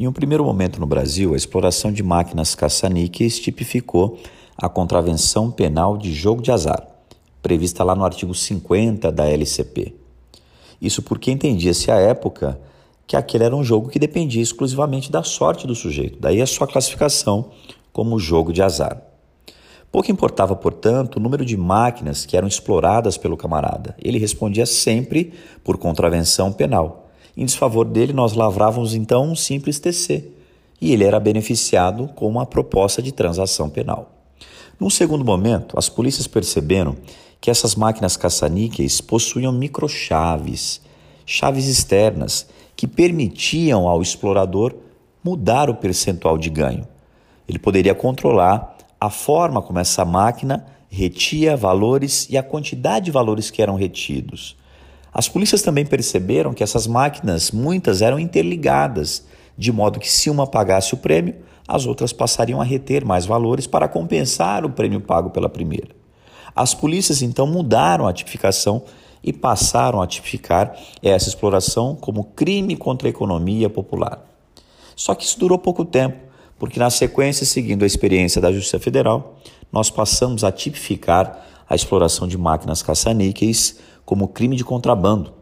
Em um primeiro momento no Brasil, a exploração de máquinas caça-níqueis tipificou a contravenção penal de jogo de azar, prevista lá no artigo 50 da LCP. Isso porque entendia-se à época que aquele era um jogo que dependia exclusivamente da sorte do sujeito, daí a sua classificação como jogo de azar. Pouco importava, portanto, o número de máquinas que eram exploradas pelo camarada. Ele respondia sempre por contravenção penal. Em desfavor dele, nós lavrávamos então um simples TC, e ele era beneficiado com uma proposta de transação penal. Num segundo momento, as polícias perceberam que essas máquinas caça-níqueis possuíam microchaves, chaves externas, que permitiam ao explorador mudar o percentual de ganho. Ele poderia controlar a forma como essa máquina retia valores e a quantidade de valores que eram retidos. As polícias também perceberam que essas máquinas, muitas eram interligadas, de modo que se uma pagasse o prêmio, as outras passariam a reter mais valores para compensar o prêmio pago pela primeira. As polícias então mudaram a tipificação e passaram a tipificar essa exploração como crime contra a economia popular. Só que isso durou pouco tempo porque na sequência, seguindo a experiência da Justiça Federal, nós passamos a tipificar a exploração de máquinas caça-níqueis como crime de contrabando,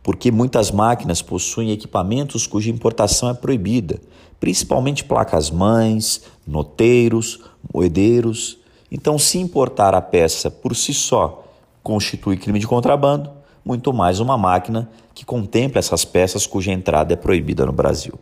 porque muitas máquinas possuem equipamentos cuja importação é proibida, principalmente placas-mães, noteiros, moedeiros. Então, se importar a peça por si só constitui crime de contrabando, muito mais uma máquina que contempla essas peças cuja entrada é proibida no Brasil.